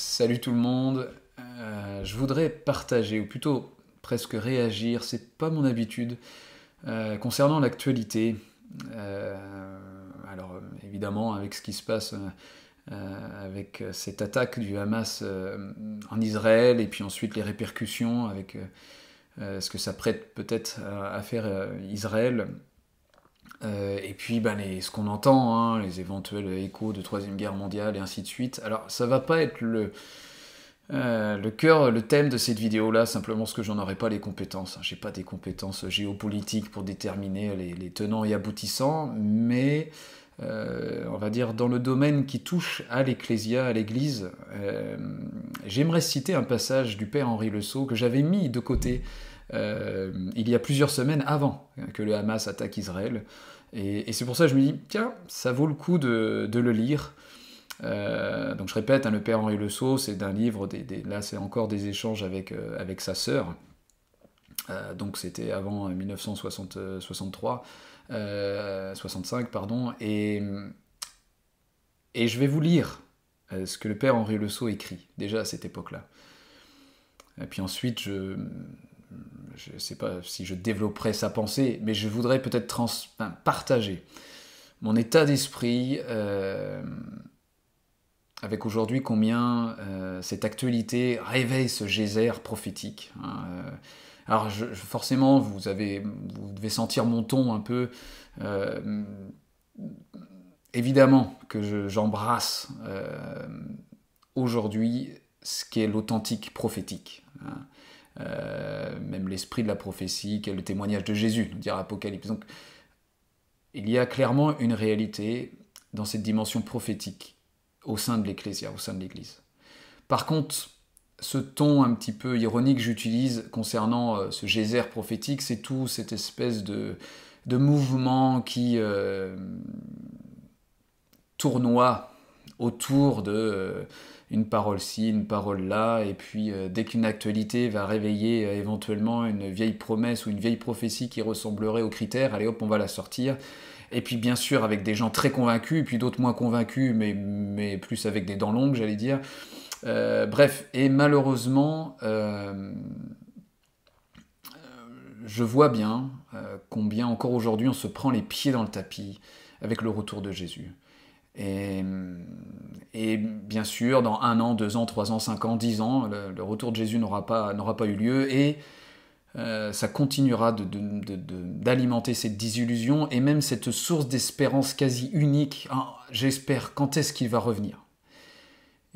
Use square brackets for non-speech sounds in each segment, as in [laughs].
Salut tout le monde. Euh, je voudrais partager, ou plutôt presque réagir, c'est pas mon habitude, euh, concernant l'actualité. Euh, alors évidemment, avec ce qui se passe, avec cette attaque du Hamas en Israël, et puis ensuite les répercussions avec ce que ça prête peut-être à, faire Israël. Et puis ben, ce qu'on entend, hein, les éventuels échos de Troisième Guerre mondiale et ainsi de suite. Alors ça va pas être le, euh, le cœur, le thème de cette vidéo-là, simplement parce que j'en aurais pas les compétences. J'ai pas des compétences géopolitiques pour déterminer les, tenants et aboutissants, mais euh, on va dire dans le domaine qui touche à l'Ecclésia, à l'Église, euh, j'aimerais citer un passage du Père Henri Le Sceau que j'avais mis de côté il y a plusieurs semaines avant que le Hamas attaque Israël. Et, c'est pour ça que je me dis, tiens, ça vaut le coup de le lire. Euh, donc je répète, hein, le père Henri Le Sceau, c'est d'un livre, là c'est encore des échanges avec, euh, avec sa sœur. Euh, donc c'était avant 1963, 65 pardon, et, et je vais vous lire ce que le père Henri Le Sceau écrit déjà à cette époque-là. Et puis ensuite, je ne sais pas si je développerai sa pensée, mais je voudrais peut-être partager mon état d'esprit avec aujourd'hui combien euh, cette actualité réveille ce geyser prophétique. Hein, euh. alors forcément, vous, devez sentir mon ton un peu. Euh, évidemment que j'embrasse aujourd'hui ce qui est l'authentique prophétique. Hein. Même l'esprit de la prophétie, qui est le témoignage de Jésus, nous dira Apocalypse. Donc, il y a clairement une réalité dans cette dimension prophétique au sein de l'Ecclésia, au sein de l'Église. Par contre, ce ton un petit peu ironique que j'utilise concernant euh, ce geyser prophétique, c'est tout cette espèce de, de mouvement qui euh, tournoie autour de euh, une parole ci, une parole là, et puis dès qu'une actualité va réveiller éventuellement une vieille promesse ou une vieille prophétie qui ressemblerait aux critères, allez hop, on va la sortir et puis bien sûr avec des gens très convaincus, puis d'autres moins convaincus, mais, mais plus avec des dents longues, j'allais dire. Euh, bref, et malheureusement, euh, je vois bien euh, combien encore aujourd'hui on se prend les pieds dans le tapis avec le retour de Jésus. Et, bien sûr, dans un an, deux ans, trois ans, cinq ans, dix ans, le, retour de Jésus n'aura pas, pas eu lieu. Et euh, ça continuera d'alimenter cette désillusion et même cette source d'espérance quasi unique. Ah, j'espère quand est-ce qu'il va revenir.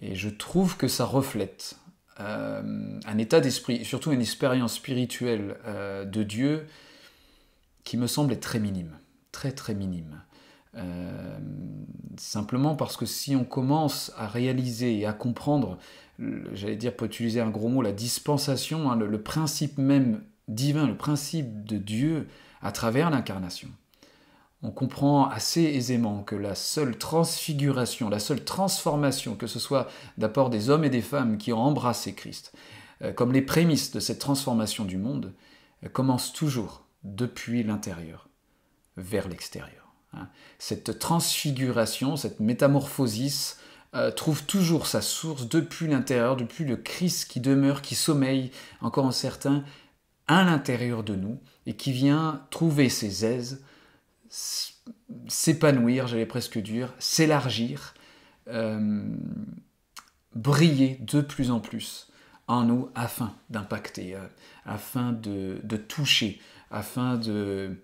Et je trouve que ça reflète euh, un état d'esprit, surtout une expérience spirituelle euh, de Dieu qui me semble être très minime, très très minime. Simplement parce que si on commence à réaliser et à comprendre, j'allais dire, pour utiliser un gros mot, la dispensation, hein, le, principe même divin, le principe de Dieu à travers l'incarnation, on comprend assez aisément que la seule transfiguration, la seule transformation, que ce soit d'apport des hommes et des femmes qui ont embrassé Christ, euh, comme les prémices de cette transformation du monde, euh, commence toujours depuis l'intérieur vers l'extérieur. Hein. Cette transfiguration, cette métamorphosis, euh, trouve toujours sa source depuis l'intérieur, depuis le Christ qui demeure, qui sommeille encore en certains, à l'intérieur de nous et qui vient trouver ses aises, s'épanouir, j'allais presque dire, s'élargir, euh, briller de plus en plus en nous afin d'impacter, euh, afin de, toucher, afin de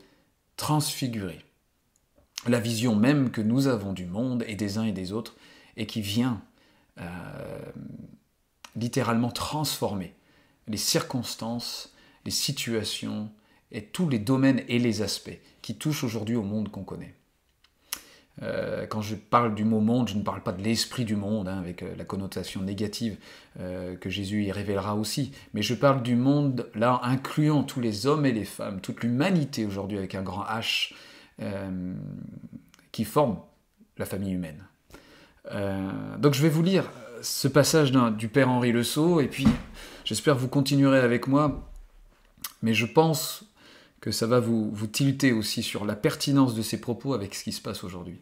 transfigurer la vision même que nous avons du monde et des uns et des autres et qui vient euh, littéralement transformer les circonstances les situations et tous les domaines et les aspects qui touchent aujourd'hui au monde qu'on connaît. Euh, quand je parle du mot monde, je ne parle pas de l'esprit du monde, hein, avec euh, la connotation négative que Jésus y révélera aussi, mais je parle du monde, là, incluant tous les hommes et les femmes, toute l'humanité aujourd'hui avec un grand H, qui forme la famille humaine. donc je vais vous lire ce passage du Père Henri Le Sceau, et puis j'espère que vous continuerez avec moi mais je pense que ça va vous, vous tilter aussi sur la pertinence de ces propos avec ce qui se passe aujourd'hui.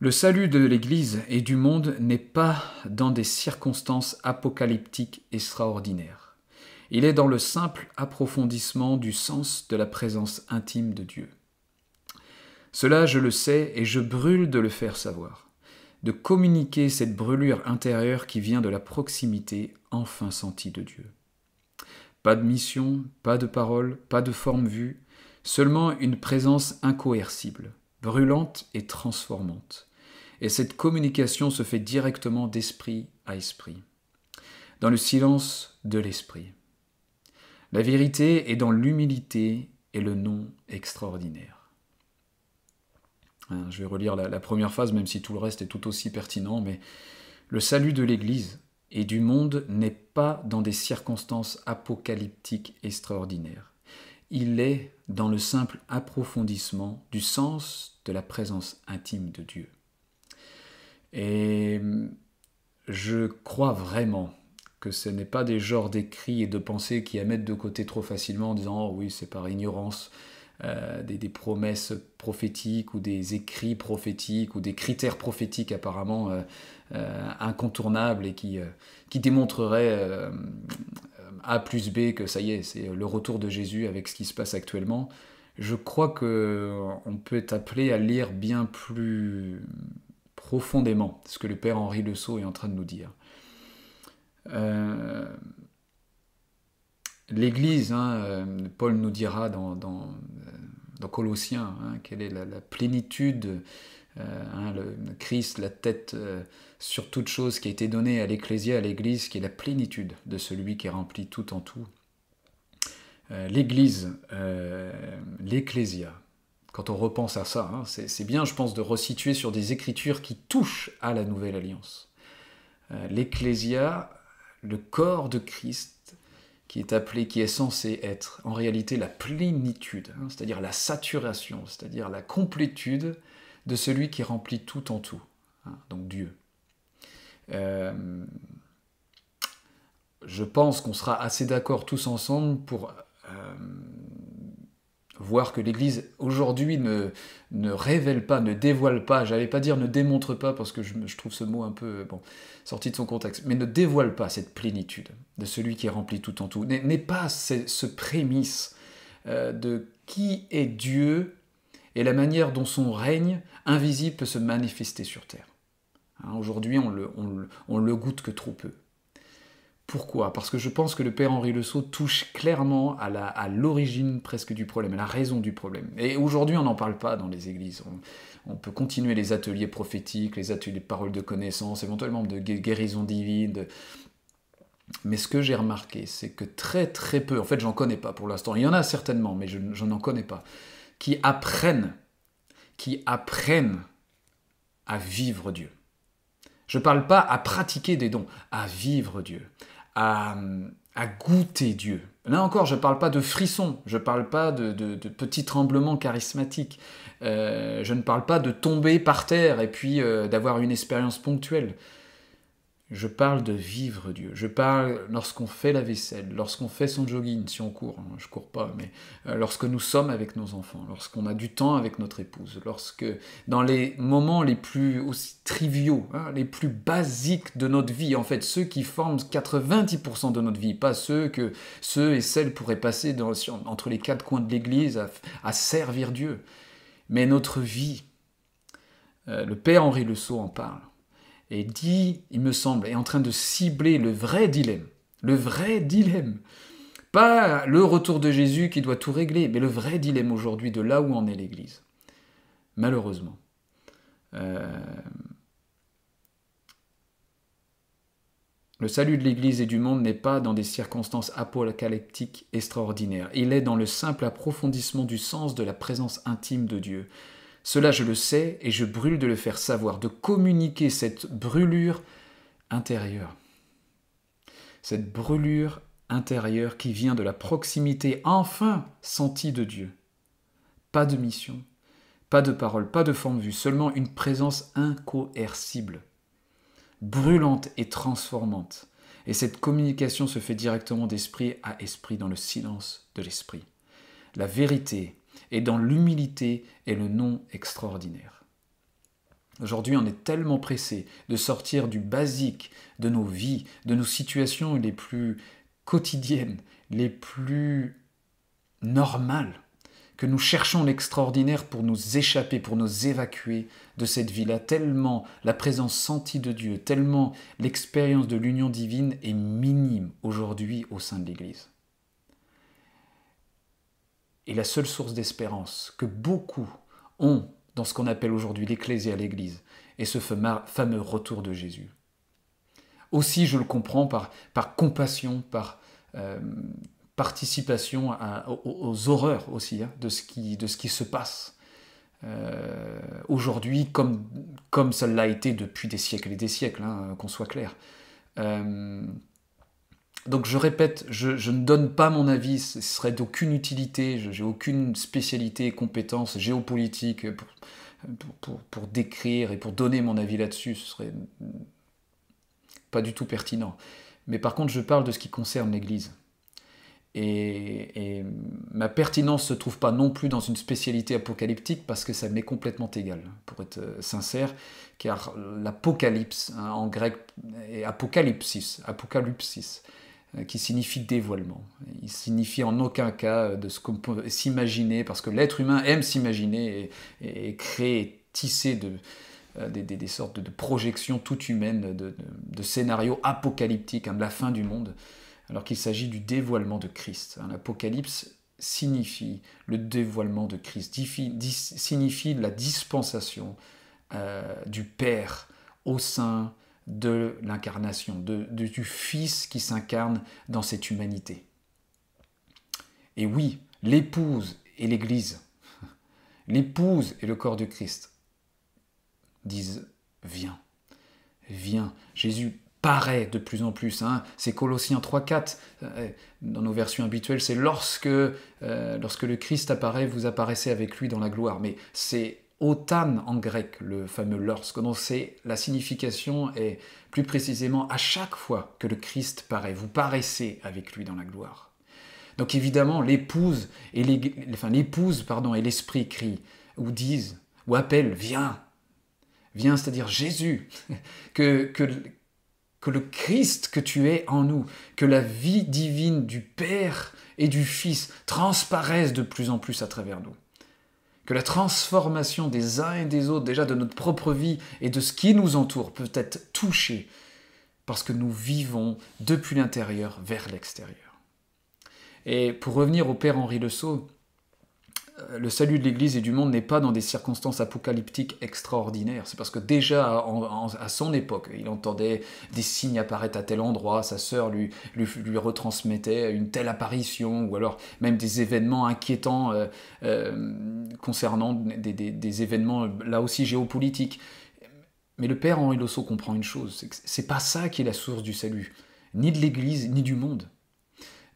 Le salut de l'Église et du monde n'est pas dans des circonstances apocalyptiques extraordinaires. Il est dans le simple approfondissement du sens de la présence intime de Dieu. Cela, je le sais, et je brûle de le faire savoir, de communiquer cette brûlure intérieure qui vient de la proximité enfin sentie de Dieu. Pas de mission, pas de parole, pas de forme vue, seulement une présence incoercible, brûlante et transformante. Et cette communication se fait directement d'esprit à esprit, dans le silence de l'esprit. La vérité est dans l'humilité et le nom extraordinaire. Hein, je vais relire la, première phase, même si tout le reste est tout aussi pertinent, mais le salut de l'Église et du monde n'est pas dans des circonstances apocalyptiques extraordinaires. Il est dans le simple approfondissement du sens de la présence intime de Dieu. Et je crois vraiment que ce n'est pas des genres d'écrits et de pensées qui à mettre de côté trop facilement en disant oh oui c'est par ignorance euh, des, promesses prophétiques ou des écrits prophétiques ou des critères prophétiques apparemment euh, euh, incontournables et qui, qui démontreraient A plus B que ça y est, c'est le retour de Jésus avec ce qui se passe actuellement. Je crois qu'on peut être appelé à lire bien plus profondément ce que le Père Henri Le Sceau est en train de nous dire. L'Église, hein, Paul nous dira dans, dans Colossiens, hein, quelle est la, plénitude, euh, hein, le, Christ, la tête euh, sur toute chose qui a été donnée à l'Ecclésia, à l'Église, qui est la plénitude de celui qui remplit tout en tout. Euh, L'Église, l'Ecclésia, quand on repense à ça, c'est bien, je pense, de resituer sur des écritures qui touchent à la Nouvelle Alliance. L'Ecclésia, le corps de Christ, qui est appelé, qui est censé être en réalité la plénitude, hein, c'est-à-dire la saturation, c'est-à-dire la complétude de celui qui remplit tout en tout, hein, donc Dieu. Euh, je pense qu'on sera assez d'accord tous ensemble pour euh, voir que l'Église aujourd'hui ne, révèle pas, ne dévoile pas, j'allais pas dire ne démontre pas parce que je, trouve ce mot un peu sorti de son contexte, mais ne dévoile pas cette plénitude de celui qui remplit tout en tout, n'est pas ce, prémisse euh, de qui est Dieu et la manière dont son règne invisible peut se manifester sur terre. Hein, aujourd'hui, on le goûte que trop peu. Pourquoi? Parce que je pense que le père Henri Le touche clairement à l'origine presque du problème, à la raison du problème. Et aujourd'hui, on n'en parle pas dans les églises. On, peut continuer les ateliers prophétiques, les ateliers de paroles de connaissance, éventuellement de guérison divine. Mais ce que j'ai remarqué, c'est que très très peu, en fait j'en connais pas pour l'instant, il y en a certainement, mais je n'en connais pas, qui apprennent, qui apprennent à vivre Dieu. Je ne parle pas à pratiquer des dons, à vivre Dieu à, goûter Dieu. Là encore, je ne parle pas de frissons, je ne parle pas de, petits tremblements charismatiques, euh, je ne parle pas de tomber par terre et puis euh, d'avoir une expérience ponctuelle. Je parle de vivre Dieu. Je parle lorsqu'on fait la vaisselle, lorsqu'on fait son jogging, si on court, hein, je cours pas, mais euh, lorsque nous sommes avec nos enfants, lorsqu'on a du temps avec notre épouse, lorsque dans les moments les plus aussi triviaux, hein, les plus basiques de notre vie, en fait, ceux qui forment 90% de notre vie, pas ceux que ceux et celles pourraient passer entre les quatre coins de l'Église à, servir Dieu, mais notre vie. Euh, le Père Henri Le Sceau en parle et dit, il me semble, est en train de cibler le vrai dilemme. Le vrai dilemme. Pas le retour de Jésus qui doit tout régler, mais le vrai dilemme aujourd'hui de là où en est l'Église. Malheureusement. Euh, le salut de l'Église et du monde n'est pas dans des circonstances apocalyptiques extraordinaires. Il est dans le simple approfondissement du sens de la présence intime de Dieu. Cela je le sais et je brûle de le faire savoir, de communiquer cette brûlure intérieure. Cette brûlure intérieure qui vient de la proximité enfin sentie de Dieu. Pas de mission, pas de parole, pas de forme vue, seulement une présence incoercible, brûlante et transformante. Et cette communication se fait directement d'esprit à esprit dans le silence de l'esprit. La vérité et dans l'humilité et le nom extraordinaire. Aujourd'hui, on est tellement pressé de sortir du basique de nos vies, de nos situations les plus quotidiennes, les plus normales, que nous cherchons l'extraordinaire pour nous échapper, pour nous évacuer de cette vie-là, tellement la présence sentie de Dieu, tellement l'expérience de l'union divine est minime aujourd'hui au sein de l'Église. Et la seule source d'espérance que beaucoup ont dans ce qu'on appelle aujourd'hui l'Ecclésia, l'Église, et ce fameux retour de Jésus. Aussi, je le comprends par, compassion, par euh, participation aux, horreurs aussi hein, de, ce qui, de ce qui se passe euh, aujourd'hui, comme, comme ça l'a été depuis des siècles et des siècles, hein, qu'on soit clair. Euh, donc je répète, je, ne donne pas mon avis, ce serait d'aucune utilité, je n'ai aucune spécialité, compétence géopolitique pour, décrire et pour donner mon avis là-dessus, ce serait pas du tout pertinent. Mais par contre, je parle de ce qui concerne l'Église. Et, ma pertinence se trouve pas non plus dans une spécialité apocalyptique parce que ça m'est complètement égal, pour être sincère, car l'apocalypse hein, en grec est apocalypsis, apocalypsis. Euh, qui signifie dévoilement. Il signifie en aucun cas de ce qu'on peut s'imaginer, parce que l'être humain aime s'imaginer et, créer, tisser de, euh, des, sortes de, projections toutes humaines, de, scénarios apocalyptiques hein, de la fin du monde, alors qu'il s'agit du dévoilement de Christ. Hein. L'Apocalypse signifie le dévoilement de Christ, signifie la dispensation euh, du Père au sein de l'incarnation, du Fils qui s'incarne dans cette humanité. Et oui, l'épouse et l'Église, [laughs] l'épouse et le corps de Christ disent Viens, viens. Jésus paraît de plus en plus. Hein. C'est Colossiens 3.4, euh, dans nos versions habituelles, c'est lorsque, euh, lorsque le Christ apparaît, vous apparaissez avec lui dans la gloire. Mais c'est Otan en grec, le fameux lorsque. Donc c'est la signification est plus précisément à chaque fois que le Christ paraît, vous paraissez avec lui dans la gloire. Donc évidemment, l'épouse et l'épouse pardon et l'esprit crient ou disent ou appellent viens, viens, c'est-à-dire Jésus, [laughs] que, que le Christ que tu es en nous, que la vie divine du Père et du Fils transparaissent de plus en plus à travers nous que la transformation des uns et des autres, déjà de notre propre vie et de ce qui nous entoure, peut être touchée parce que nous vivons depuis l'intérieur vers l'extérieur. Et pour revenir au Père Henri Le Sceau, le salut de l'Église et du monde n'est pas dans des circonstances apocalyptiques extraordinaires. C'est parce que déjà à son époque, il entendait des signes apparaître à tel endroit, sa sœur lui, lui, retransmettait une telle apparition, ou alors même des événements inquiétants euh, euh, concernant des, événements là aussi géopolitiques. Mais le père Henri Losso comprend une chose, c'est pas ça qui est la source du salut, ni de l'Église, ni du monde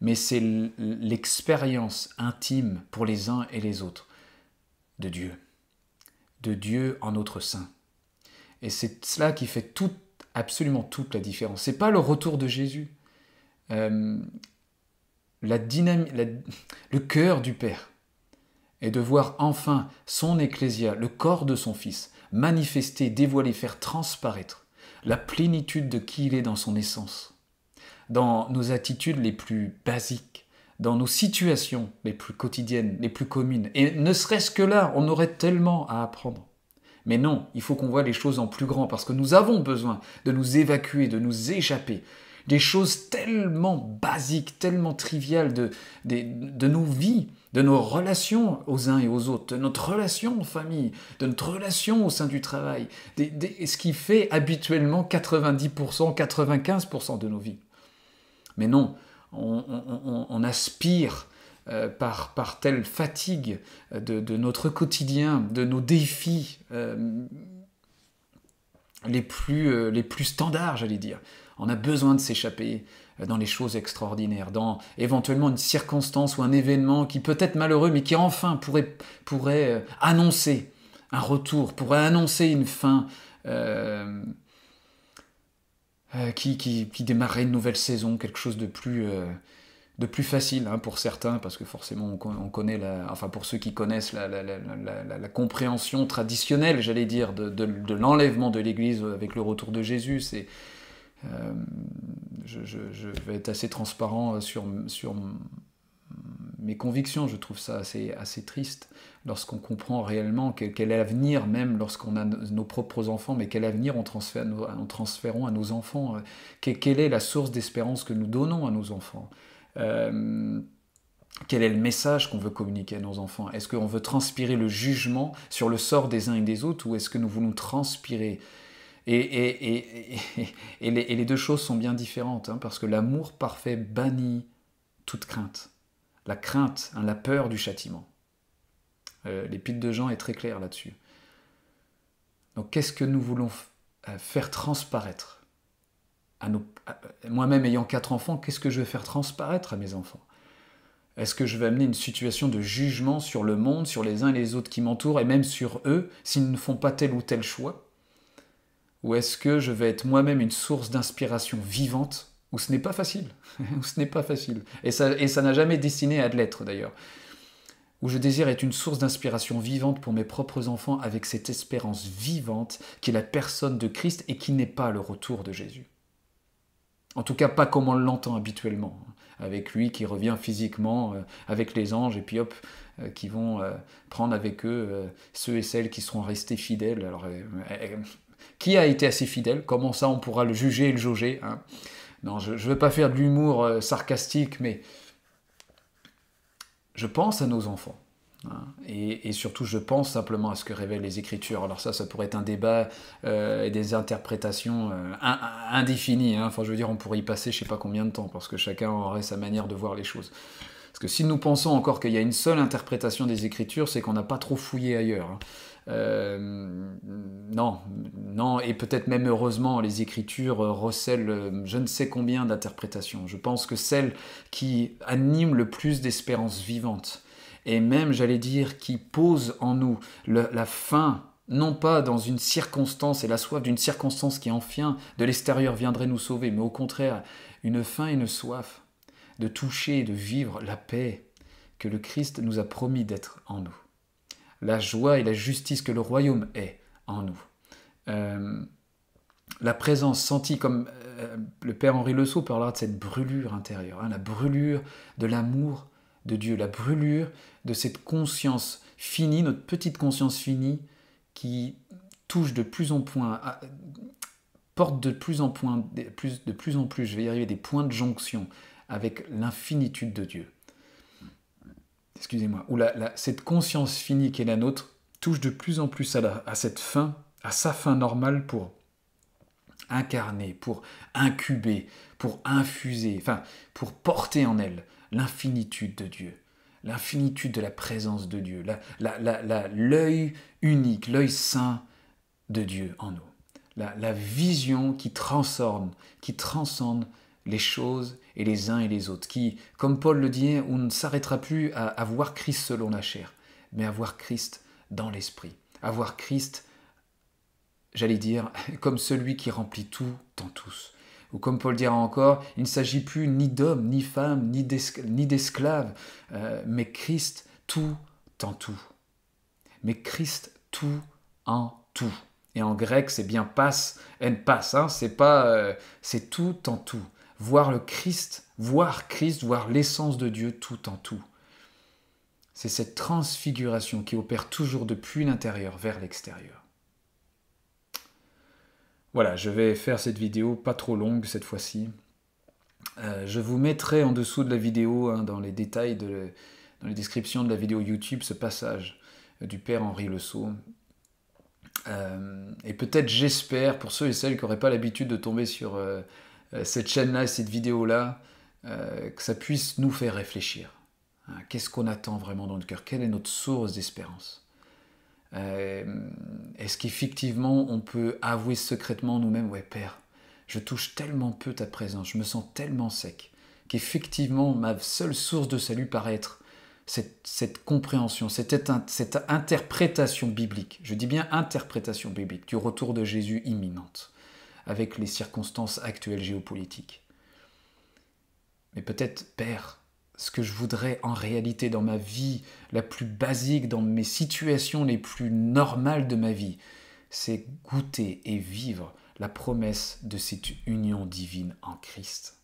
mais c'est l'expérience intime pour les uns et les autres de Dieu, de Dieu en notre sein. Et c'est cela qui fait absolument toute la différence. C'est pas le retour de Jésus. Euh, la le cœur du Père est de voir enfin son ecclésia, le corps de son Fils, manifester, dévoiler, faire transparaître la plénitude de qui il est dans son essence dans nos attitudes les plus basiques, dans nos situations les plus quotidiennes, les plus communes. Et ne serait-ce que là, on aurait tellement à apprendre. Mais non, il faut qu'on voit les choses en plus grand, parce que nous avons besoin de nous évacuer, de nous échapper. Des choses tellement basiques, tellement triviales de, de, nos vies, de nos relations aux uns et aux autres, de notre relation en famille, de notre relation au sein du travail, ce qui fait habituellement 90%, 95% de nos vies. Mais non, on, aspire euh, par, par, telle fatigue de, notre quotidien, de nos défis euh, les, plus, euh, les plus standards, j'allais dire. On a besoin de s'échapper dans les choses extraordinaires, dans éventuellement une circonstance ou un événement qui peut être malheureux, mais qui enfin pourrait, pourrait annoncer un retour, pourrait annoncer une fin euh, qui, qui, démarrait une nouvelle saison, quelque chose de plus, euh, de plus facile hein, pour certains, parce que forcément on, connaît, la, enfin pour ceux qui connaissent la, la, compréhension traditionnelle, j'allais dire, de, l'enlèvement de l'Église avec le retour de Jésus. C'est, euh, je, je, vais être assez transparent sur, sur mes convictions. Je trouve ça assez, triste lorsqu'on comprend réellement quel, quel avenir, même lorsqu'on a nos propres enfants, mais quel avenir on, transfère, on transférons à nos enfants. Euh, quelle est la source d'espérance que nous donnons à nos enfants euh, quel est le message qu'on veut communiquer à nos enfants? Est-ce qu'on veut transpirer le jugement sur le sort des uns et des autres ou est-ce que nous voulons transpirer? Et, et, et, les, deux choses sont bien différentes, hein, parce que l'amour parfait bannit toute crainte la crainte, hein, la peur du châtiment. Euh, L'épître de Jean est très clair là-dessus. Donc qu'est-ce que nous voulons euh, faire transparaître à nos... Moi-même ayant quatre enfants, qu'est-ce que je vais faire transparaître à mes enfants? Est-ce que je vais amener une situation de jugement sur le monde, sur les uns et les autres qui m'entourent, et même sur eux, s'ils ne font pas tel ou tel choix? Ou est-ce que je vais être moi-même une source d'inspiration vivante où ce n'est pas facile, [laughs] où ce n'est pas facile. Et ça, n'a jamais destiné à l'être d'ailleurs. Où je désire être une source d'inspiration vivante pour mes propres enfants avec cette espérance vivante qui est la personne de Christ et qui n'est pas le retour de Jésus. En tout cas, pas comme on l'entend habituellement, avec lui qui revient physiquement, euh, avec les anges, et puis hop, euh, qui vont euh, prendre avec eux ceux et celles qui seront restés fidèles. Alors, qui a été assez fidèle? Comment ça on pourra le juger et le jauger hein? Non, je ne veux pas faire de l'humour euh, sarcastique, mais je pense à nos enfants. Hein, et, surtout, je pense simplement à ce que révèlent les Écritures. Alors ça, ça pourrait être un débat euh, et des interprétations euh, indéfinies. Hein. Enfin, je veux dire, on pourrait y passer je ne sais pas combien de temps, parce que chacun aurait sa manière de voir les choses. Que si nous pensons encore qu'il y a une seule interprétation des Écritures, c'est qu'on n'a pas trop fouillé ailleurs. Hein. Euh, non, non, et peut-être même heureusement, les Écritures recèlent euh, je ne sais combien d'interprétations. Je pense que celle qui anime le plus d'espérance vivante, et même, j'allais dire, qui pose en nous la fin non pas dans une circonstance et la soif d'une circonstance qui enfin de l'extérieur viendrait nous sauver, mais au contraire une faim et une soif de toucher et de vivre la paix que le Christ nous a promis d'être en nous la joie et la justice que le royaume est en nous. Euh, la présence sentie comme euh, le Père Henri Le Sceau parlera de cette brûlure intérieure, hein, la brûlure de l'amour de Dieu, la brûlure de cette conscience finie, notre petite conscience finie qui touche de plus en plus, porte de plus en plus, de plus en plus, je vais y arriver, des points de jonction avec l'infinitude de Dieu. Excusez-moi, où cette conscience finie qui est la nôtre touche de plus en plus à, cette fin, à sa fin normale pour incarner, pour incuber, pour infuser, enfin, pour porter en elle l'infinitude de Dieu, l'infinitude de la présence de Dieu, l'œil unique, l'œil saint de Dieu en nous, la, vision qui transforme, qui transcende les choses et les uns et les autres, qui, comme Paul le dit, on ne s'arrêtera plus à, voir Christ selon la chair, mais à voir Christ dans l'esprit, à voir Christ, j'allais dire, [laughs] comme celui qui remplit tout en tous. Ou comme Paul dira encore, il ne s'agit plus ni d'homme, ni femme, ni d'esclave, euh, mais Christ tout en tout. Mais Christ tout en tout. Et en grec, c'est bien passe, en passe, hein, c'est pas, euh, c'est tout en tout voir le Christ, voir Christ, voir l'essence de Dieu tout en tout. C'est cette transfiguration qui opère toujours depuis l'intérieur vers l'extérieur. Voilà, je vais faire cette vidéo pas trop longue cette fois-ci. Euh, je vous mettrai en dessous de la vidéo, hein, dans les détails, dans les descriptions de la vidéo YouTube, ce passage du Père Henri Le. Euh, et peut-être, j'espère, pour ceux et celles qui n'auraient pas l'habitude de tomber sur euh, euh, cette chaîne-là, cette vidéo-là, euh, que ça puisse nous faire réfléchir. Hein, qu'est-ce qu'on attend vraiment dans le cœur? Quelle est notre source d'espérance? Euh, Est-ce qu'effectivement on peut avouer secrètement nous-mêmes, ouais Père, je touche tellement peu ta présence, je me sens tellement sec, qu'effectivement ma seule source de salut paraît être cette, compréhension, cette, cette interprétation biblique, je dis bien interprétation biblique, du retour de Jésus imminente avec les circonstances actuelles géopolitiques. Mais peut-être, Père, ce que je voudrais en réalité dans ma vie la plus basique, dans mes situations les plus normales de ma vie, c'est goûter et vivre la promesse de cette union divine en Christ.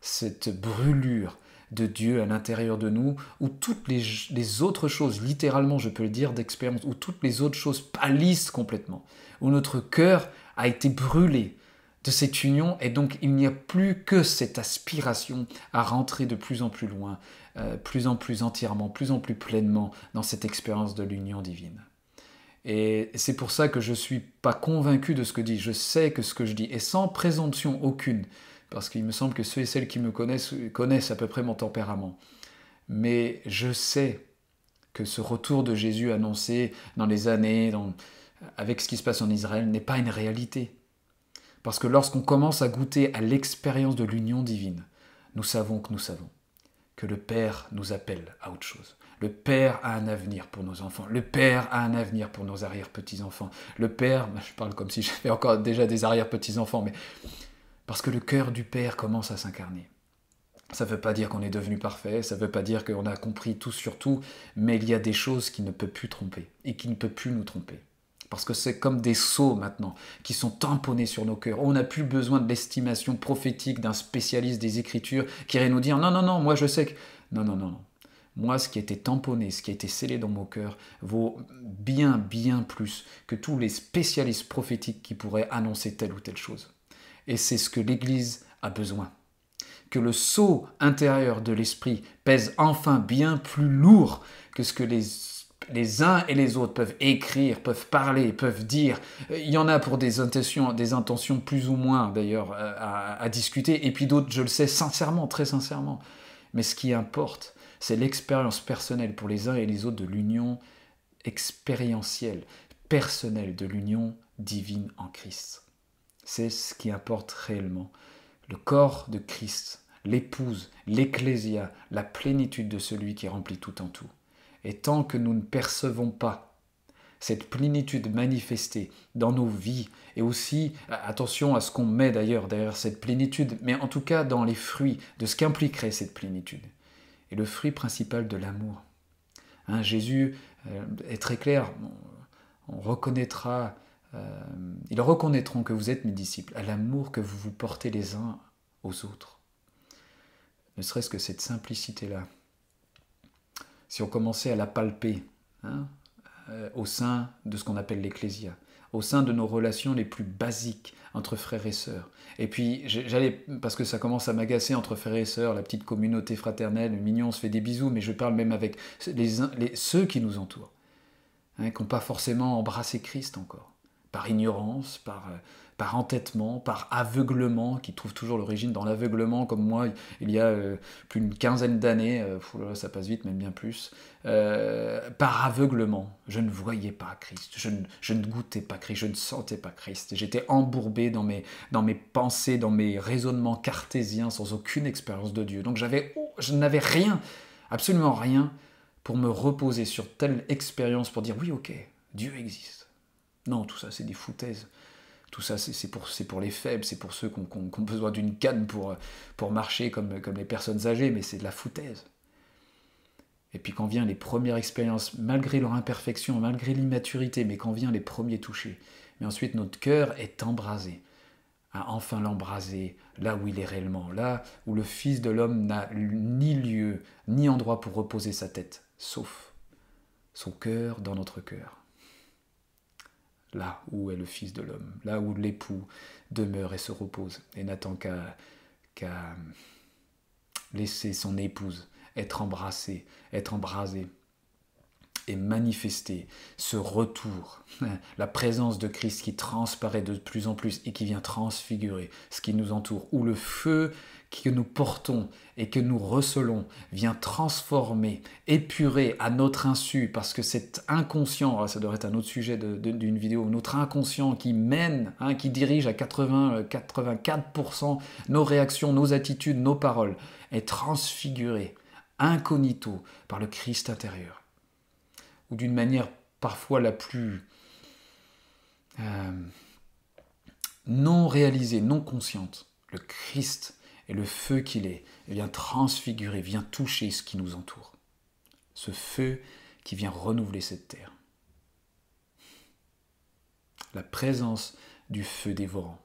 Cette brûlure de Dieu à l'intérieur de nous, où toutes les, autres choses, littéralement je peux le dire d'expérience, où toutes les autres choses pâlissent complètement, où notre cœur a été brûlé de cette union, et donc il n'y a plus que cette aspiration à rentrer de plus en plus loin, euh, plus en plus entièrement, plus en plus pleinement dans cette expérience de l'union divine. Et c'est pour ça que je ne suis pas convaincu de ce que dit. Je sais que ce que je dis est sans présomption aucune, parce qu'il me semble que ceux et celles qui me connaissent connaissent à peu près mon tempérament. Mais je sais que ce retour de Jésus annoncé dans les années, avec ce qui se passe en Israël, n'est pas une réalité. Parce que lorsqu'on commence à goûter à l'expérience de l'union divine, nous savons que nous savons que le Père nous appelle à autre chose. Le Père a un avenir pour nos enfants. Le Père a un avenir pour nos arrière-petits-enfants. Le Père, [laughs] je parle comme si j'avais encore déjà des arrière-petits-enfants, mais parce que le cœur du Père commence à s'incarner. Ça ne veut pas dire qu'on est devenu parfait, ça ne veut pas dire qu'on a compris tout sur tout, mais il y a des choses qui ne peuvent plus tromper et qui ne peuvent plus nous tromper. Parce que c'est comme des sceaux maintenant qui sont tamponnés sur nos cœurs. On n'a plus besoin de l'estimation prophétique d'un spécialiste des Écritures qui irait nous dire non, non, non, moi je sais que. Non, non, non, non. Moi, ce qui a été tamponné, ce qui a été scellé dans mon cœur, vaut bien, bien plus que tous les spécialistes prophétiques qui pourraient annoncer telle ou telle chose. Et c'est ce que l'Église a besoin. Que le sceau intérieur de l'Esprit pèse enfin bien plus lourd que ce que les, les uns et les autres peuvent écrire, peuvent parler, peuvent dire. Il y en a pour des intentions, des intentions plus ou moins d'ailleurs à, à discuter, et puis d'autres, je le sais sincèrement, très sincèrement. Mais ce qui importe, c'est l'expérience personnelle pour les uns et les autres de l'union expérientielle, personnelle de l'union divine en Christ. C'est ce qui importe réellement. Le corps de Christ, l'épouse, l'ecclésia, la plénitude de celui qui remplit tout en tout. Et tant que nous ne percevons pas cette plénitude manifestée dans nos vies, et aussi, attention à ce qu'on met d'ailleurs derrière cette plénitude, mais en tout cas dans les fruits de ce qu'impliquerait cette plénitude, et le fruit principal de l'amour. Hein, Jésus euh, est très clair, on reconnaîtra euh, ils reconnaîtront que vous êtes mes disciples à l'amour que vous vous portez les uns aux autres. Ne serait-ce que cette simplicité-là. Si on commençait à la palper hein, euh, au sein de ce qu'on appelle l'ecclésia, au sein de nos relations les plus basiques entre frères et sœurs. Et puis, j'allais, parce que ça commence à m'agacer entre frères et sœurs, la petite communauté fraternelle, mignon, on se fait des bisous, mais je parle même avec les, ceux qui nous entourent, hein, qui n'ont pas forcément embrassé Christ encore par ignorance, par, euh, par entêtement, par aveuglement, qui trouve toujours l'origine dans l'aveuglement, comme moi, il y a euh, plus d'une quinzaine d'années, euh, ça passe vite, même bien plus, par aveuglement, je ne voyais pas Christ, je ne, je ne, goûtais pas Christ, je ne sentais pas Christ, j'étais embourbé dans mes, dans mes pensées, dans mes raisonnements cartésiens, sans aucune expérience de Dieu. Donc j'avais, je n'avais rien, absolument rien, pour me reposer sur telle expérience, pour dire oui, ok, Dieu existe. Non, tout ça, c'est des foutaises. Tout ça, c'est pour, les faibles, c'est pour ceux qui ont, besoin d'une canne pour, marcher comme, les personnes âgées, mais c'est de la foutaise. Et puis quand viennent les premières expériences, malgré leur imperfection, malgré l'immaturité, mais quand viennent les premiers touchés, mais ensuite notre cœur est embrasé, à enfin l'embraser là où il est réellement, là où le Fils de l'homme n'a ni lieu, ni endroit pour reposer sa tête, sauf son cœur dans notre cœur là où est le Fils de l'homme, là où l'époux demeure et se repose, et n'attend qu'à laisser son épouse être embrassée, être embrasée, et manifester ce retour, [laughs] la présence de Christ qui transparaît de plus en plus et qui vient transfigurer ce qui nous entoure, où le feu que nous portons et que nous recelons vient transformer, épurer à notre insu, parce que cet inconscient, ah, ça devrait être un autre sujet d'une vidéo, notre inconscient qui mène, hein, qui dirige à 80, 84% nos réactions, nos attitudes, nos paroles, est transfiguré, incognito, par le Christ intérieur. Ou d'une manière parfois la plus euh, non réalisée, non consciente, le Christ et le feu qu'il est vient transfigurer, vient toucher ce qui nous entoure. Ce feu qui vient renouveler cette terre. La présence du feu dévorant.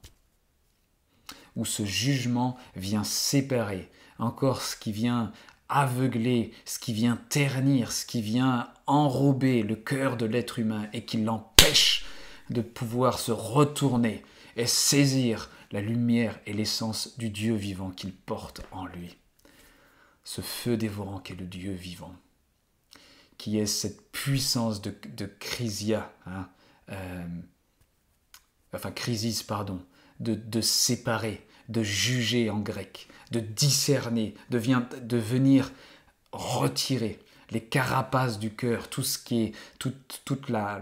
Où ce jugement vient séparer encore ce qui vient aveugler, ce qui vient ternir, ce qui vient enrober le cœur de l'être humain et qui l'empêche de pouvoir se retourner et saisir la lumière et l'essence du Dieu vivant qu'il porte en lui. Ce feu dévorant qu'est le Dieu vivant, qui est cette puissance de, de chrysia, hein, euh, enfin crisis, pardon, de, de séparer, de juger en grec, de discerner, de, de venir retirer les carapaces du cœur, tout ce qui est toute la,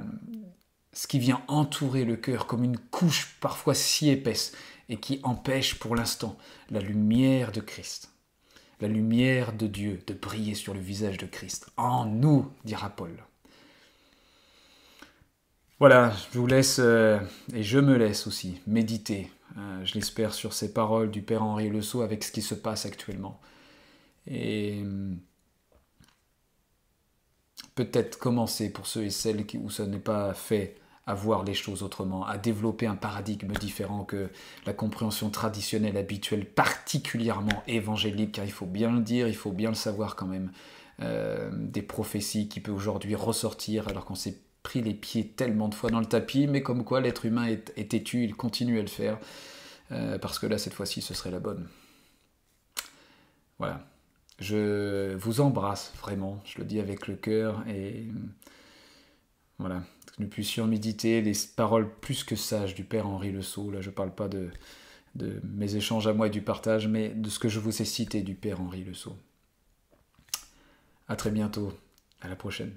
ce qui vient entourer le cœur comme une couche parfois si épaisse et qui empêche pour l'instant la lumière de Christ, la lumière de Dieu de briller sur le visage de Christ. En nous, dira Paul. Voilà, je vous laisse, euh, et je me laisse aussi, méditer, euh, je l'espère, sur ces paroles du Père Henri Le Sceau avec ce qui se passe actuellement. Et hum, peut-être commencer pour ceux et celles qui, où ça n'est pas fait à voir les choses autrement, à développer un paradigme différent que la compréhension traditionnelle habituelle, particulièrement évangélique, car il faut bien le dire, il faut bien le savoir quand même, euh, des prophéties qui peuvent aujourd'hui ressortir alors qu'on s'est pris les pieds tellement de fois dans le tapis, mais comme quoi l'être humain est, têtu, il continue à le faire, euh, parce que là, cette fois-ci, ce serait la bonne. Voilà. Je vous embrasse vraiment, je le dis avec le cœur, et voilà nous puissions méditer les paroles plus que sages du Père Henri Le Sceau. Là, je ne parle pas de, de mes échanges à moi et du partage, mais de ce que je vous ai cité du Père Henri Le Sceau. À très bientôt. À la prochaine.